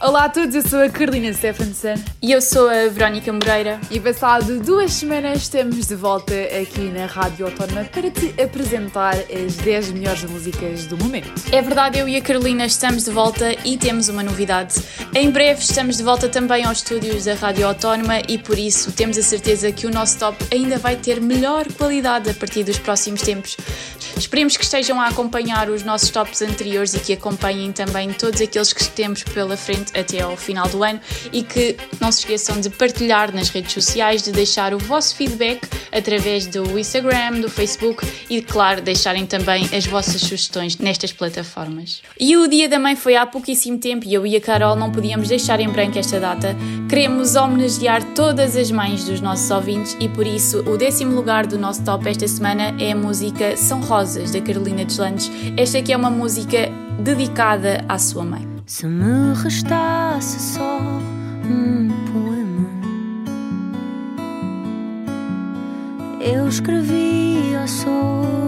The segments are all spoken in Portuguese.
Olá a todos, eu sou a Carolina Stephenson E eu sou a Verónica Moreira. e passado duas semanas estamos de volta aqui na Rádio Autónoma para te apresentar as 10 melhores músicas do momento. É verdade, eu e a Carolina estamos de volta e temos uma novidade. Em breve estamos de volta também aos estúdios da Rádio Autónoma e por isso temos a certeza que o nosso top ainda vai ter melhor qualidade a partir dos próximos tempos. Esperemos que estejam a acompanhar os nossos tops anteriores e que acompanhem também todos aqueles que temos pela frente até ao final do ano e que não se esqueçam de partilhar nas redes sociais, de deixar o vosso feedback através do Instagram, do Facebook e, claro, deixarem também as vossas sugestões nestas plataformas. E o Dia da Mãe foi há pouquíssimo tempo e eu e a Carol não podíamos deixar em branco esta data. Queremos homenagear todas as mães dos nossos ouvintes e por isso o décimo lugar do nosso top esta semana é a música São Rosas, da Carolina Deslandes. Esta aqui é uma música dedicada à sua mãe. Se me restasse só um poema, eu escrevia sobre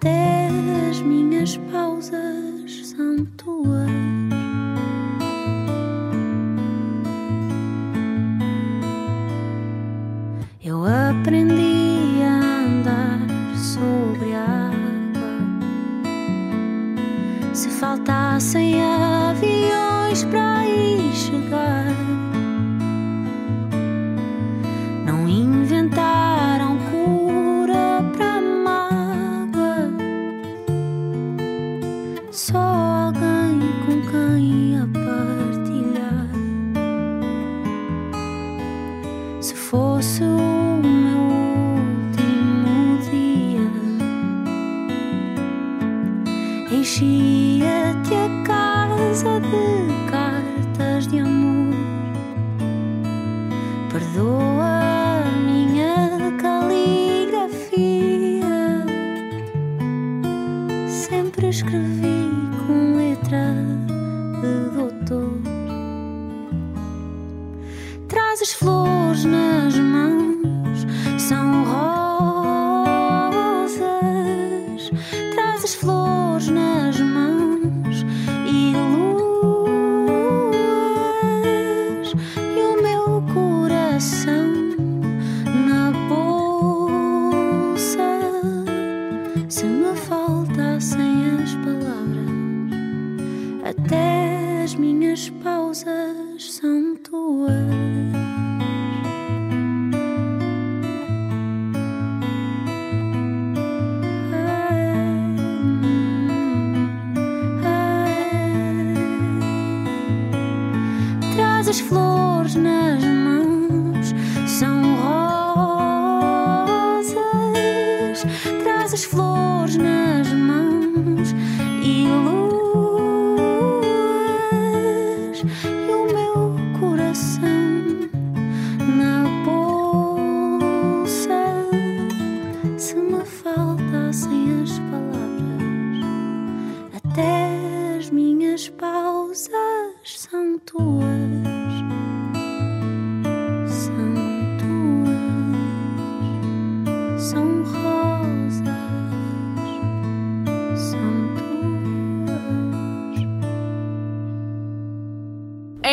até as minhas pausas são tuas.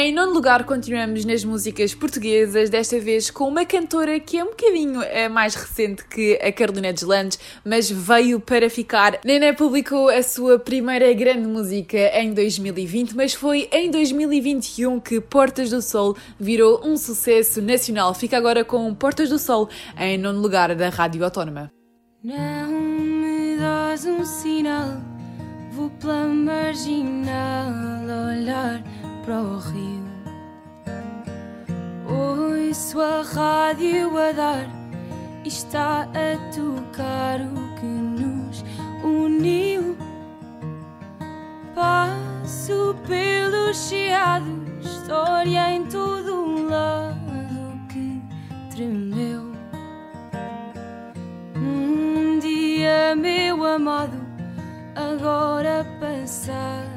Em nono lugar, continuamos nas músicas portuguesas, desta vez com uma cantora que é um bocadinho é, mais recente que a Carolina Deslandes, mas veio para ficar. Nené publicou a sua primeira grande música em 2020, mas foi em 2021 que Portas do Sol virou um sucesso nacional. Fica agora com Portas do Sol em nono lugar da Rádio Autónoma. Não me dás um sinal, vou pela marginal olhar para o rio. Ouço a rádio a dar e está a tocar o que nos uniu. Passo pelos chiados, história em todo um lado que tremeu. Um dia, meu amado, agora passado no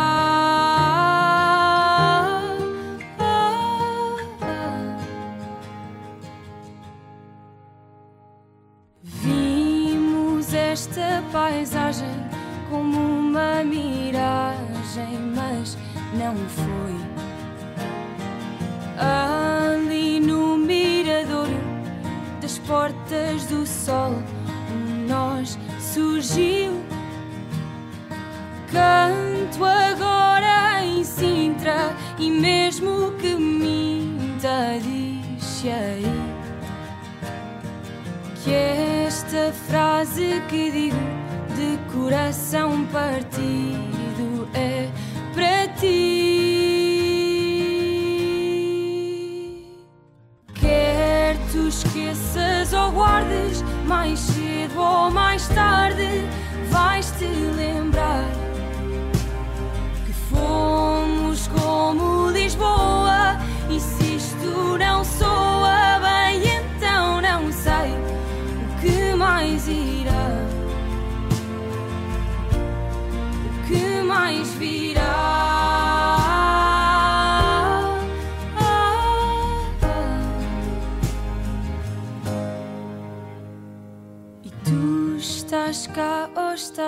Não foi. Ali no miradouro das portas do sol, um nós surgiu. Canto agora em Sintra e mesmo que minta, diz que esta frase que digo de coração partido é para ti. Tu esqueças ou guardes, mais cedo ou mais tarde, vais-te lembrar que fomos como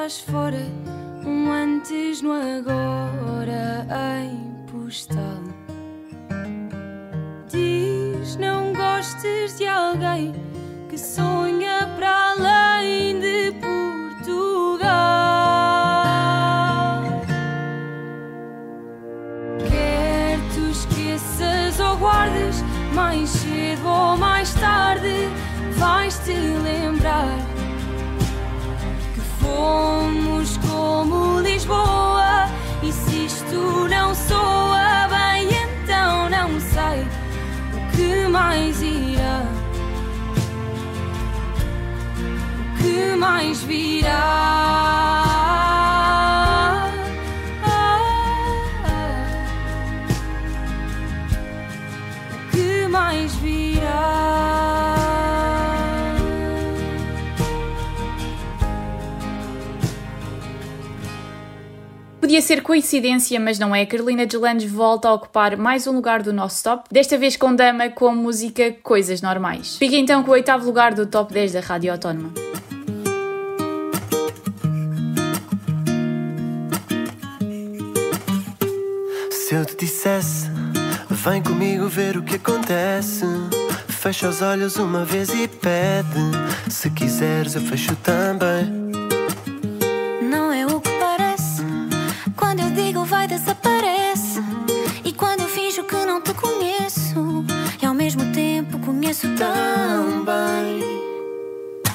estás fora? Um antes no agora em postal. Diz não gostes de alguém que sonha não sei o que mais irá. O que mais virá? Podia ser coincidência, mas não é. Carolina Deslandes volta a ocupar mais um lugar do nosso top, desta vez com Dama com a música Coisas Normais. Fica então com o oitavo lugar do top 10 da Rádio Autónoma. Se eu te dissesse, vem comigo ver o que acontece. Fecha os olhos uma vez e pede. Se quiseres, eu fecho também. Tão bem.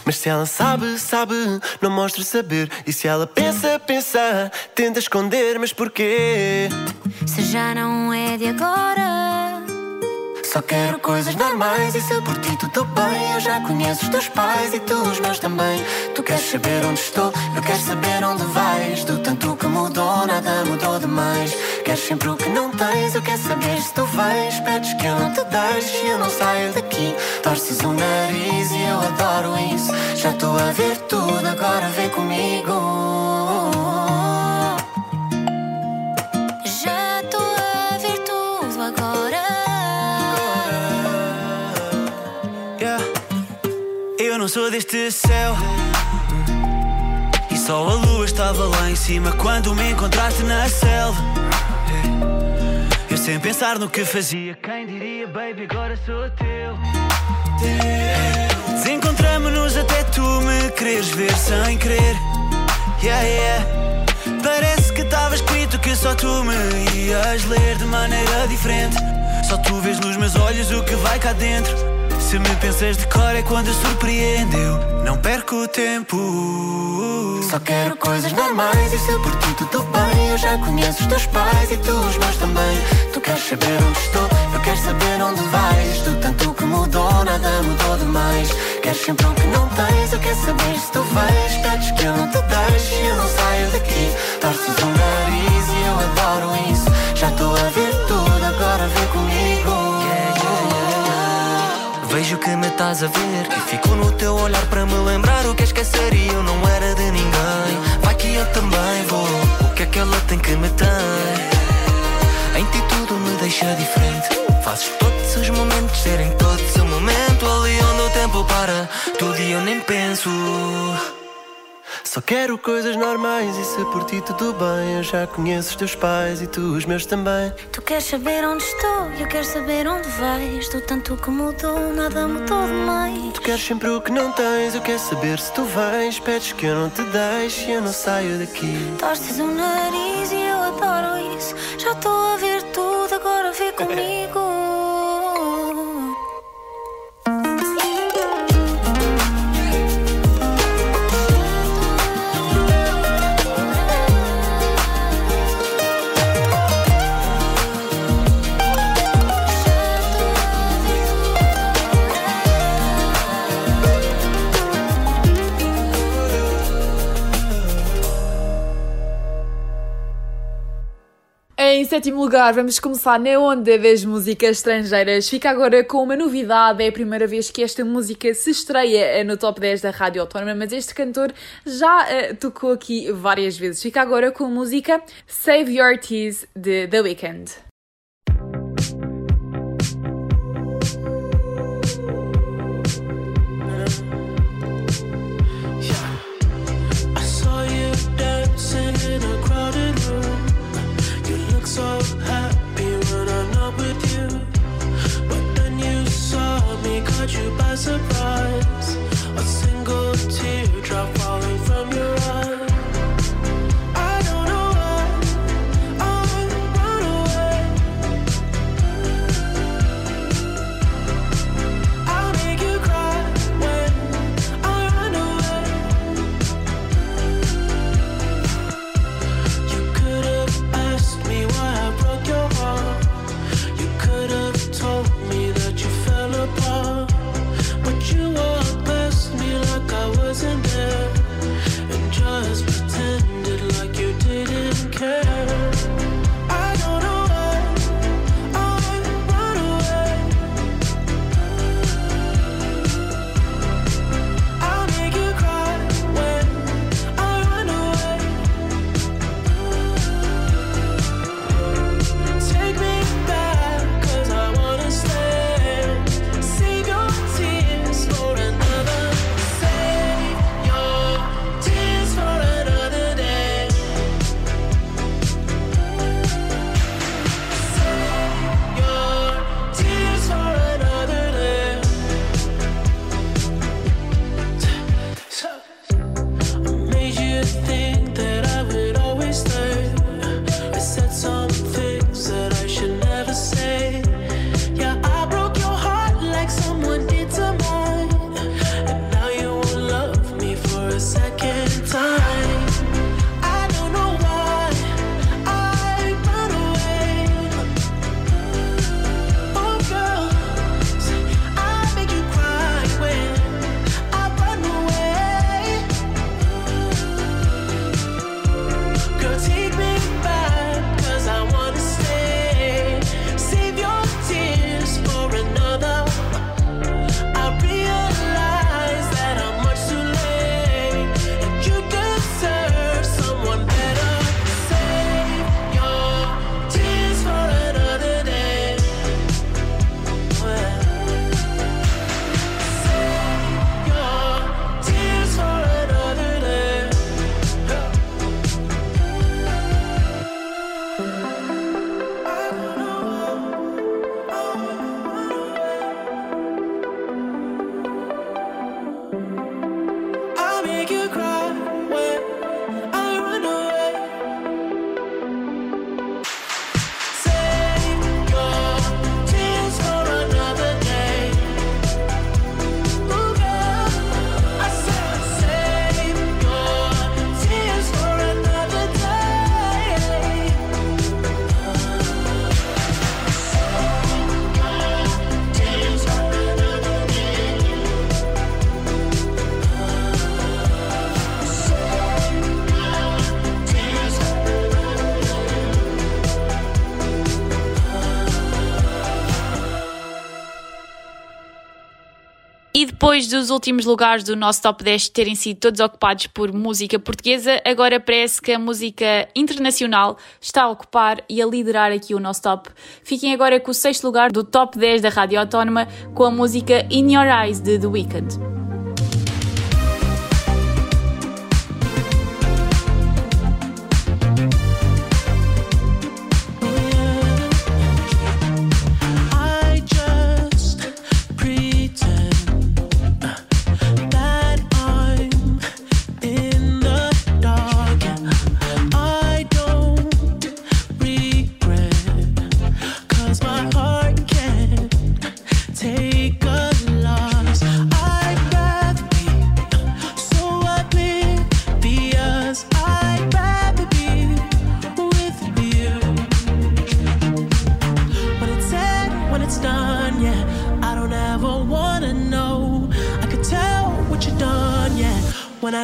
Mas se ela sabe, sabe, não mostra saber. E se ela pensa, pensa, tenta esconder, mas porquê? Se já não é de agora, Só quero coisas normais e se eu por ti tudo bem Eu já conheço os teus pais e tu os meus também Tu queres saber onde estou, eu quero saber onde vais Do tanto que mudou, nada mudou demais Queres sempre o que não tens, eu quero saber se tu vais. Pedes que eu não te deixe eu não saio daqui. Torces o nariz e eu adoro isso. Já estou a ver tudo, agora vem comigo. Não sou deste céu. E só a lua estava lá em cima quando me encontraste na selva. Sem pensar no que fazia, quem diria, baby, agora sou teu. Desencontramos-nos até tu me quereres ver sem querer. Yeah, yeah. Parece que estava escrito que só tu me ias ler de maneira diferente. Só tu vês nos meus olhos o que vai cá dentro. Se me pensas de cor é quando surpreendeu. Não perco tempo. Só quero coisas normais e se por ti tudo bem. Eu já conheço os teus pais e tu os meus também. Tu queres saber onde estou, eu quero saber onde vais. Do tanto que mudou, nada mudou demais. Queres sempre o que não tens, eu quero saber se tu vais. Pedes que eu não te deixe e eu não saio daqui. Torces o nariz e eu adoro isso. Já estou a ver tudo, agora vem comigo. Vejo que me estás a ver. E fico no teu olhar para me lembrar O que esquecer e eu não era de ninguém. Vai que eu também vou. O que é que ela tem que me ter? Em ti tudo me deixa diferente. Fazes todos os momentos serem todos o momento. Ali onde o tempo para Tudo e eu nem penso só quero coisas normais e se por ti tudo bem. Eu já conheço os teus pais e tu os meus também. Tu queres saber onde estou, eu quero saber onde vais. Do tanto que mudou, nada mudou demais. Tu queres sempre o que não tens, eu quero saber se tu vens. Pedes que eu não te deixe e eu não saio daqui. Torces o nariz e eu adoro isso. Já estou a ver tudo, agora vê comigo. Sétimo lugar, vamos começar na onda das músicas estrangeiras. Fica agora com uma novidade: é a primeira vez que esta música se estreia no top 10 da Rádio Autónoma, mas este cantor já uh, tocou aqui várias vezes. Fica agora com a música Save Your Tears de The Weeknd. so happy when I'm not with you. But then you saw me, caught you by surprise. Dos últimos lugares do nosso top 10 terem sido todos ocupados por música portuguesa, agora parece que a música internacional está a ocupar e a liderar aqui o nosso top. Fiquem agora com o sexto lugar do top 10 da Rádio Autónoma com a música In Your Eyes de The Weeknd.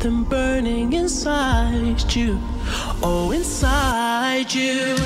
something burning inside you, oh, inside you.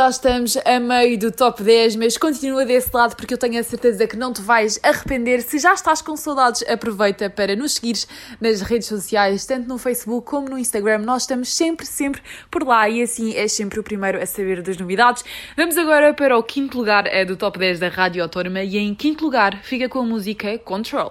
Já estamos a meio do top 10, mas continua desse lado porque eu tenho a certeza que não te vais arrepender. Se já estás com saudades, aproveita para nos seguires nas redes sociais, tanto no Facebook como no Instagram. Nós estamos sempre, sempre por lá e assim és sempre o primeiro a saber das novidades. Vamos agora para o quinto lugar é do top 10 da Rádio Autónoma e em quinto lugar fica com a música Control.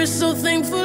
we're so thankful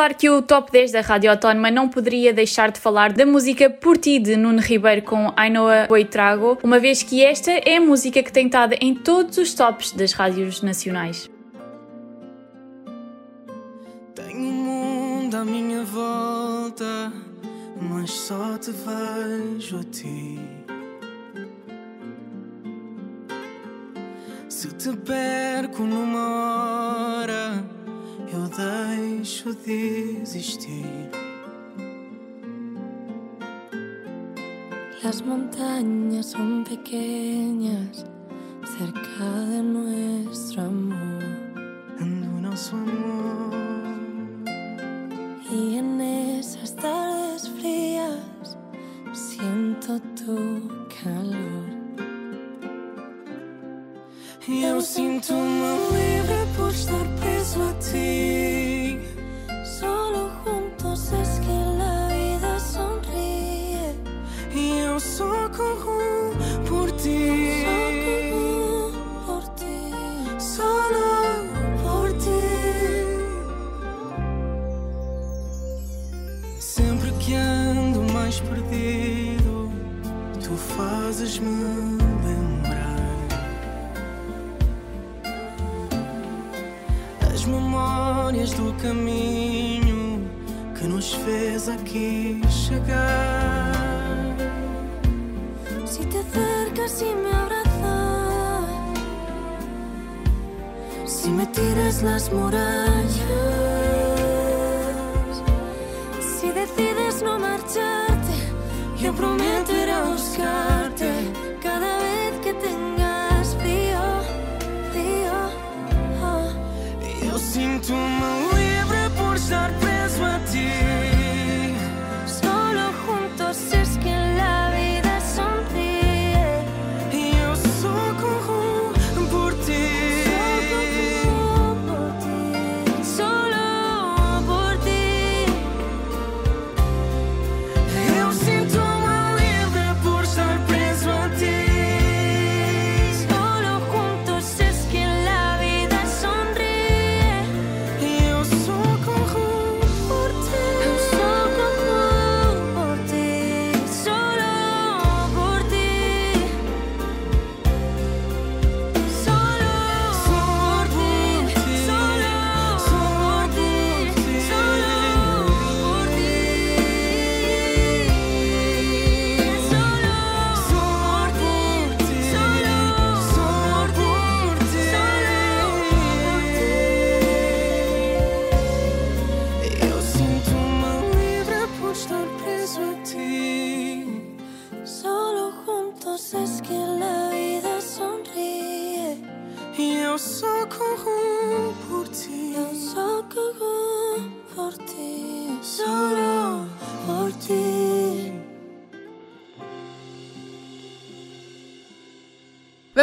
Claro que o top 10 da Rádio Autónoma não poderia deixar de falar da música Por Ti de Nuno Ribeiro com Ainoa Boitrago, uma vez que esta é a música que tem estado em todos os tops das rádios nacionais. Tenho um mundo à minha volta, mas só te vejo a ti. Se te perco numa hora eu deixo de. Las montañas son pequeñas cerca de nuestro amor. En nuestro amor. Y en esas tardes frías siento tu calor. Eu sinto-me livre por estar preso a ti.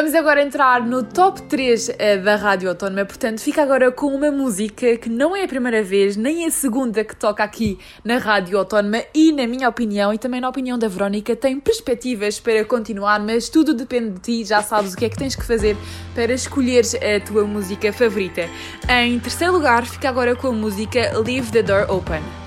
Vamos agora entrar no top 3 eh, da Rádio Autónoma, portanto, fica agora com uma música que não é a primeira vez, nem a segunda que toca aqui na Rádio Autónoma e, na minha opinião, e também na opinião da Verónica, tem perspectivas para continuar, mas tudo depende de ti, já sabes o que é que tens que fazer para escolheres a tua música favorita. Em terceiro lugar, fica agora com a música Leave the Door Open.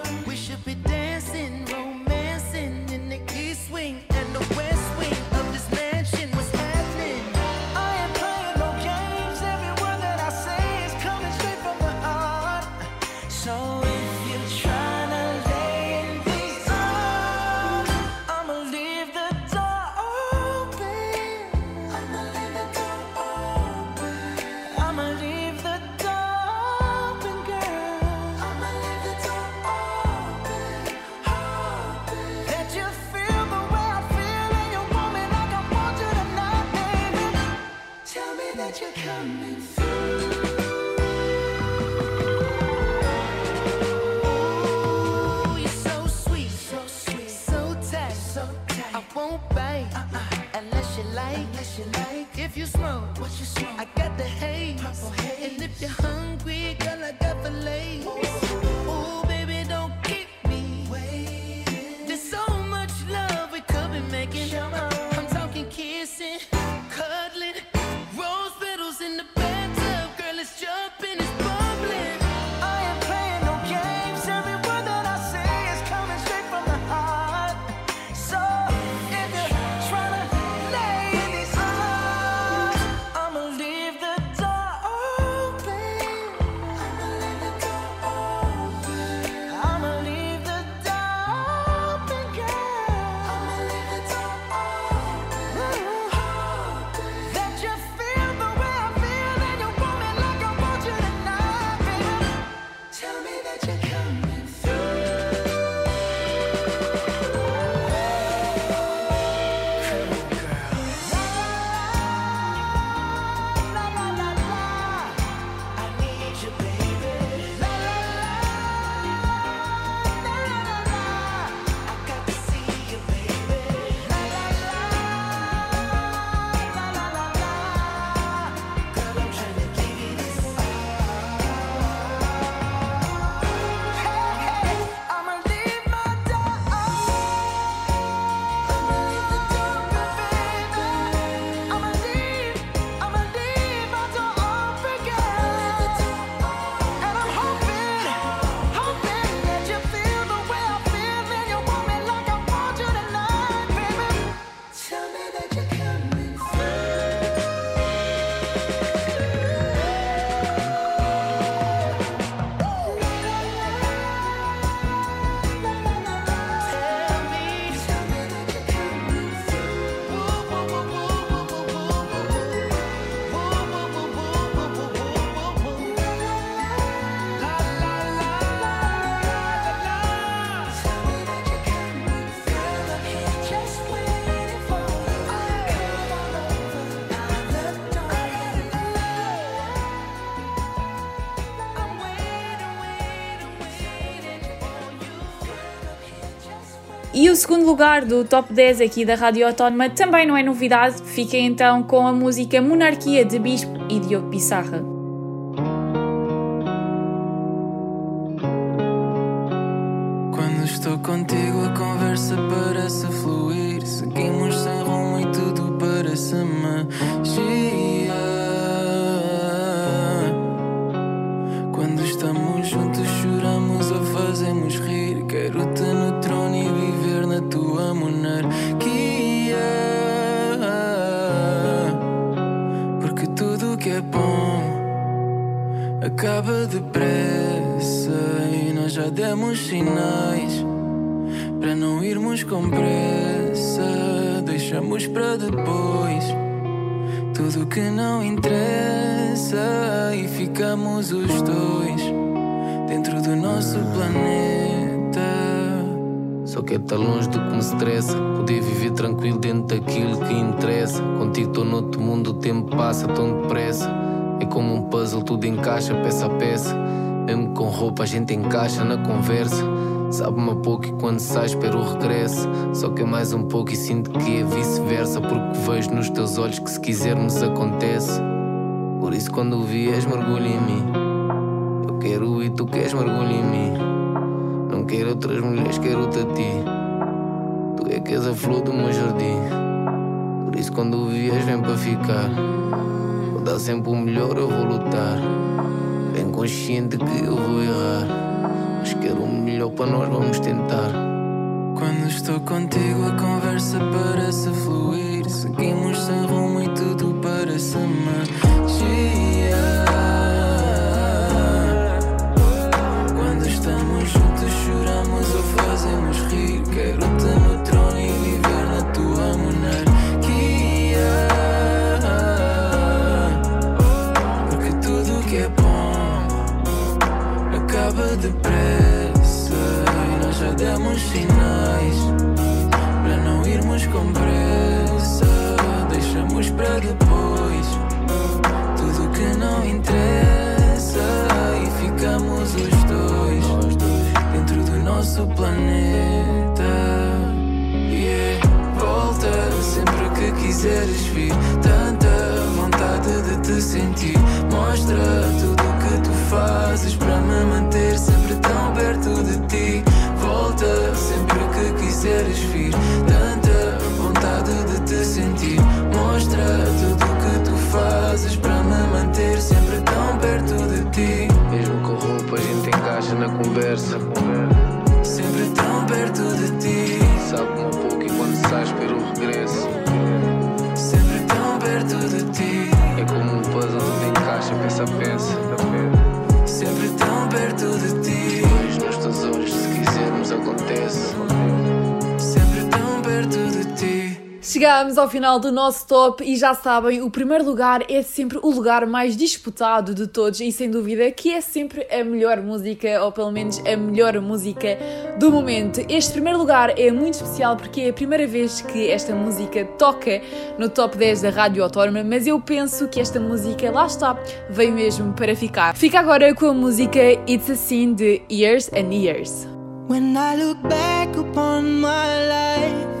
E o segundo lugar do top 10 aqui da Rádio Autónoma também não é novidade, fica então com a música Monarquia de Bispo e Diogo Pissarra. Tudo que não interessa e ficamos os dois dentro do nosso planeta. Só quero estar longe do que me estressa. Poder viver tranquilo dentro daquilo que interessa. Contigo estou noutro mundo, o tempo passa tão depressa. É como um puzzle, tudo encaixa peça a peça. Mesmo com roupa, a gente encaixa na conversa. Sabe-me a pouco e quando sai, espero o regresso. Só que é mais um pouco e sinto que é vice-versa. Porque vejo nos teus olhos que se quisermos acontece. Por isso, quando o vies, mergulha em mim. Eu quero e tu queres, mergulha em mim. Não quero outras mulheres, quero-te a ti. Tu é que és a flor do meu jardim. Por isso, quando o vies, vem para ficar. Vou dar sempre o melhor, eu vou lutar. Bem consciente que eu vou errar. Mas quero o melhor para nós, vamos tentar. Quando estou contigo, a conversa parece fluir. Seguimos sem rumo e tudo parece magia. Quando estamos juntos, choramos ou fazemos rir. Quero-te no trono e viver na tua monarquia. Perto de ti. Chegámos ao final do nosso top e já sabem, o primeiro lugar é sempre o lugar mais disputado de todos e sem dúvida que é sempre a melhor música, ou pelo menos a melhor música do momento. Este primeiro lugar é muito especial porque é a primeira vez que esta música toca no top 10 da Rádio Autónoma, mas eu penso que esta música, lá está, veio mesmo para ficar. Fica agora com a música It's a Sin de Years and Years. When I look back upon my life,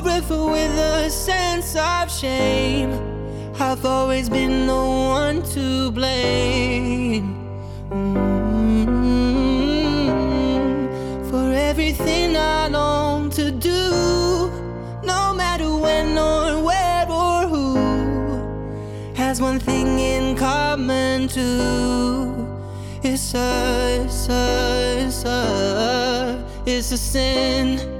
Forever with a sense of shame. I've always been the one to blame Mm, for everything I long to do, no matter when or where or who has one thing in common too. It's a, it's a, it's a, it's a sin.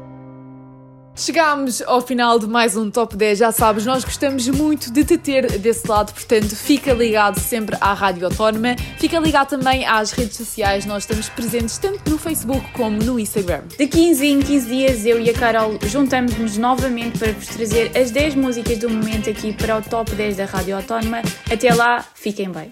Chegámos ao final de mais um Top 10, já sabes, nós gostamos muito de te ter desse lado, portanto fica ligado sempre à Rádio Autónoma, fica ligado também às redes sociais, nós estamos presentes tanto no Facebook como no Instagram. De 15 em 15 dias, eu e a Carol juntamos-nos novamente para vos trazer as 10 músicas do momento aqui para o Top 10 da Rádio Autónoma. Até lá, fiquem bem.